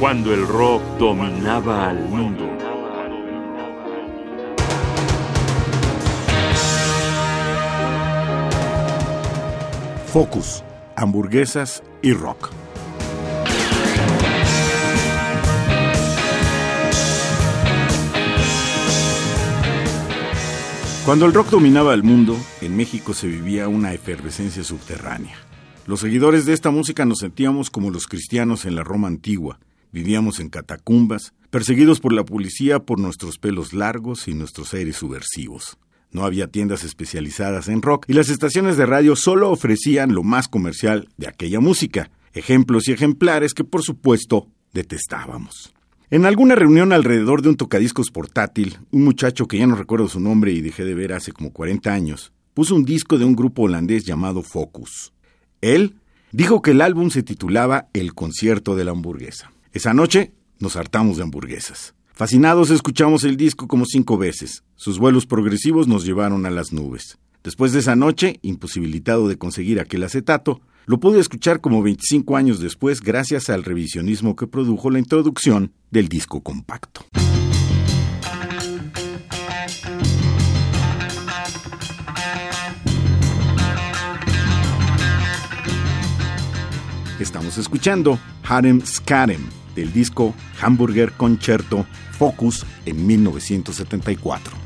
cuando el rock dominaba al mundo. Focus, hamburguesas y rock. Cuando el rock dominaba el mundo, en México se vivía una efervescencia subterránea. Los seguidores de esta música nos sentíamos como los cristianos en la Roma antigua. Vivíamos en catacumbas, perseguidos por la policía por nuestros pelos largos y nuestros aires subversivos. No había tiendas especializadas en rock y las estaciones de radio solo ofrecían lo más comercial de aquella música, ejemplos y ejemplares que por supuesto detestábamos. En alguna reunión alrededor de un tocadiscos portátil, un muchacho que ya no recuerdo su nombre y dejé de ver hace como 40 años, puso un disco de un grupo holandés llamado Focus. Él dijo que el álbum se titulaba El concierto de la hamburguesa. Esa noche nos hartamos de hamburguesas. Fascinados escuchamos el disco como cinco veces. Sus vuelos progresivos nos llevaron a las nubes. Después de esa noche, imposibilitado de conseguir aquel acetato, lo pude escuchar como 25 años después gracias al revisionismo que produjo la introducción del disco compacto. Estamos escuchando Harem Skarem del disco Hamburger Concerto Focus en 1974.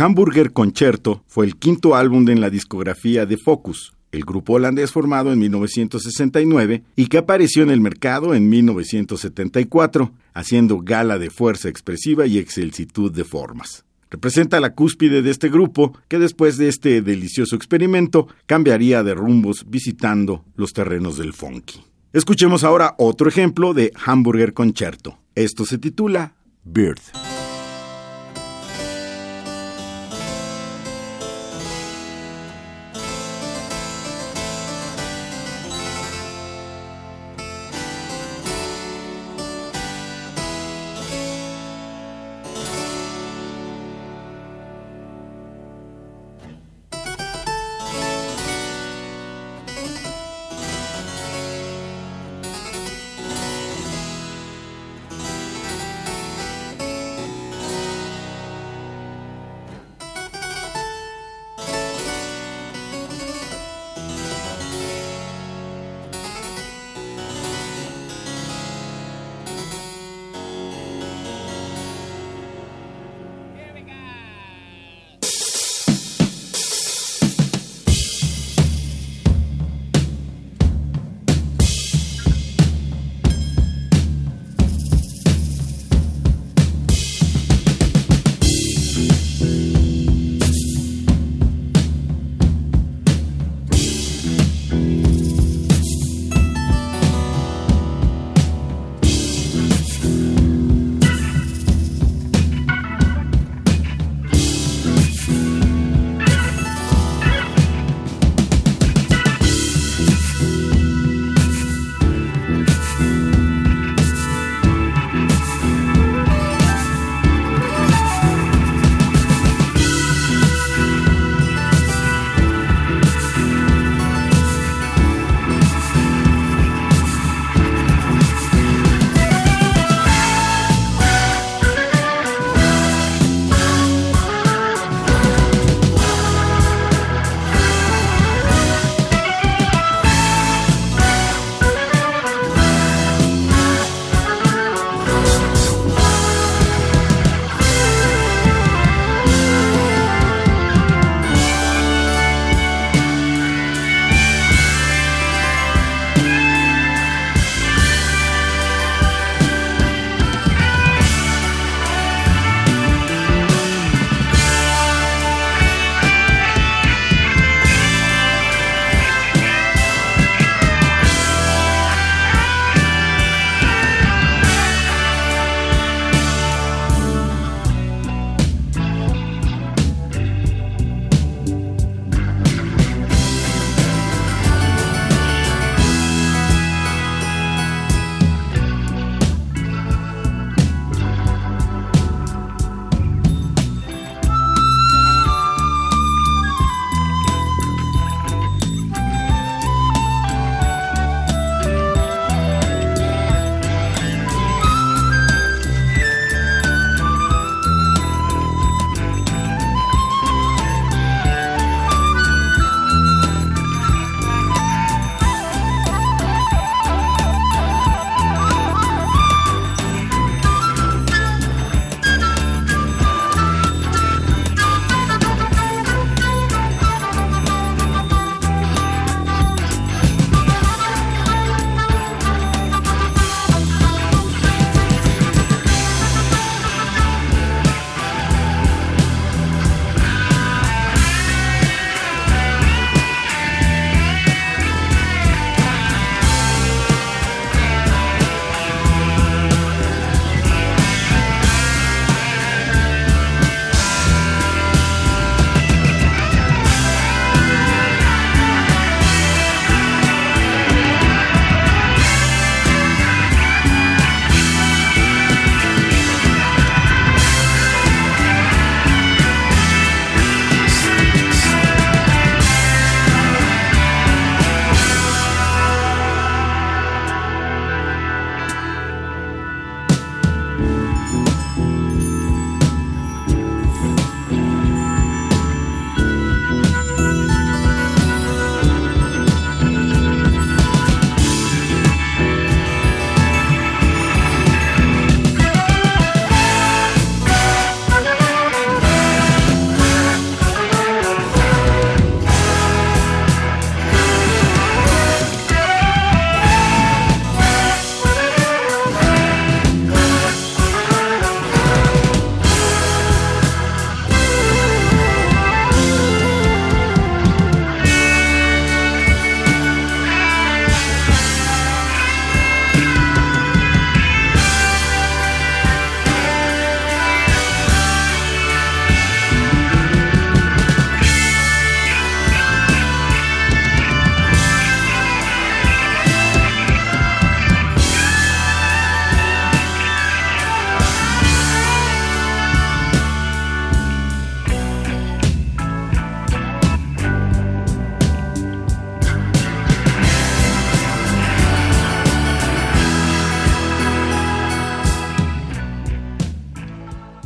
Hamburger Concerto fue el quinto álbum en la discografía de Focus, el grupo holandés formado en 1969 y que apareció en el mercado en 1974, haciendo gala de fuerza expresiva y excelsitud de formas. Representa la cúspide de este grupo que después de este delicioso experimento cambiaría de rumbos visitando los terrenos del funky. Escuchemos ahora otro ejemplo de Hamburger Concerto. Esto se titula Bird.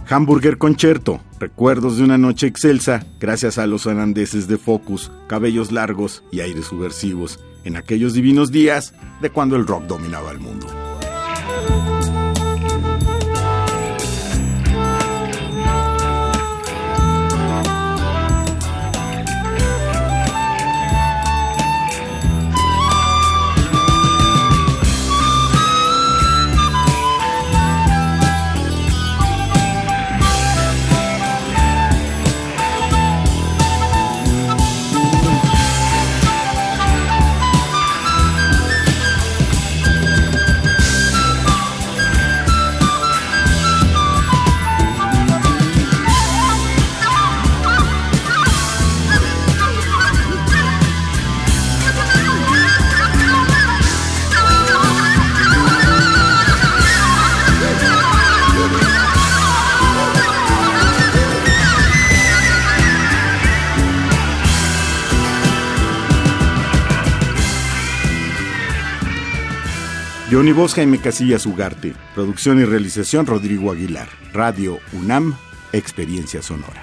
Hamburger Concerto, recuerdos de una noche excelsa gracias a los holandeses de Focus, cabellos largos y aires subversivos en aquellos divinos días de cuando el rock dominaba el mundo. Johnny Bosca Jaime Casillas Ugarte. Producción y realización Rodrigo Aguilar. Radio UNAM, Experiencia Sonora.